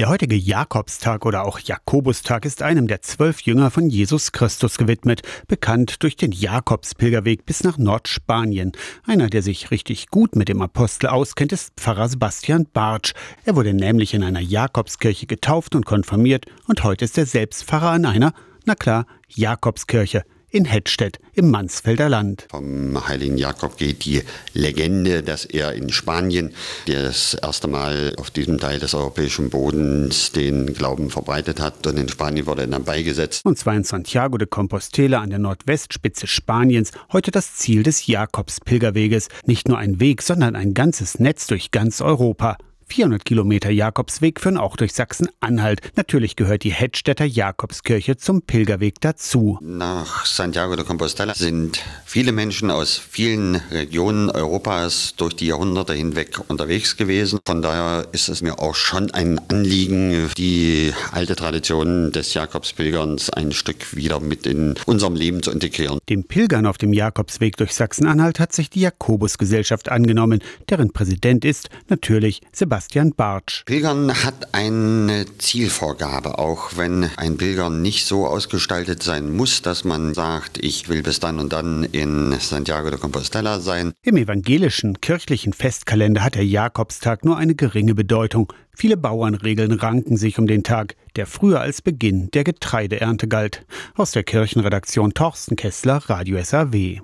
Der heutige Jakobstag oder auch Jakobustag ist einem der zwölf Jünger von Jesus Christus gewidmet, bekannt durch den Jakobspilgerweg bis nach Nordspanien. Einer, der sich richtig gut mit dem Apostel auskennt, ist Pfarrer Sebastian Bartsch. Er wurde nämlich in einer Jakobskirche getauft und konfirmiert und heute ist er selbst Pfarrer an einer, na klar, Jakobskirche in Hettstedt im Mansfelder Land. Vom heiligen Jakob geht die Legende, dass er in Spanien das erste Mal auf diesem Teil des europäischen Bodens den Glauben verbreitet hat und in Spanien wurde er dann beigesetzt. Und zwar in Santiago de Compostela an der Nordwestspitze Spaniens, heute das Ziel des Jakobspilgerweges. Nicht nur ein Weg, sondern ein ganzes Netz durch ganz Europa. 400 Kilometer Jakobsweg führen auch durch Sachsen-Anhalt. Natürlich gehört die Hettstädter Jakobskirche zum Pilgerweg dazu. Nach Santiago de Compostela sind viele Menschen aus vielen Regionen Europas durch die Jahrhunderte hinweg unterwegs gewesen. Von daher ist es mir auch schon ein Anliegen, die alte Tradition des Jakobspilgerns ein Stück wieder mit in unserem Leben zu integrieren. Dem Pilgern auf dem Jakobsweg durch Sachsen-Anhalt hat sich die Jakobusgesellschaft angenommen, deren Präsident ist natürlich Sebastian Sebastian Bartsch. Pilgern hat eine Zielvorgabe, auch wenn ein Pilgern nicht so ausgestaltet sein muss, dass man sagt, ich will bis dann und dann in Santiago de Compostela sein. Im evangelischen kirchlichen Festkalender hat der Jakobstag nur eine geringe Bedeutung. Viele Bauernregeln ranken sich um den Tag, der früher als Beginn der Getreideernte galt. Aus der Kirchenredaktion Torsten Kessler, Radio SAW.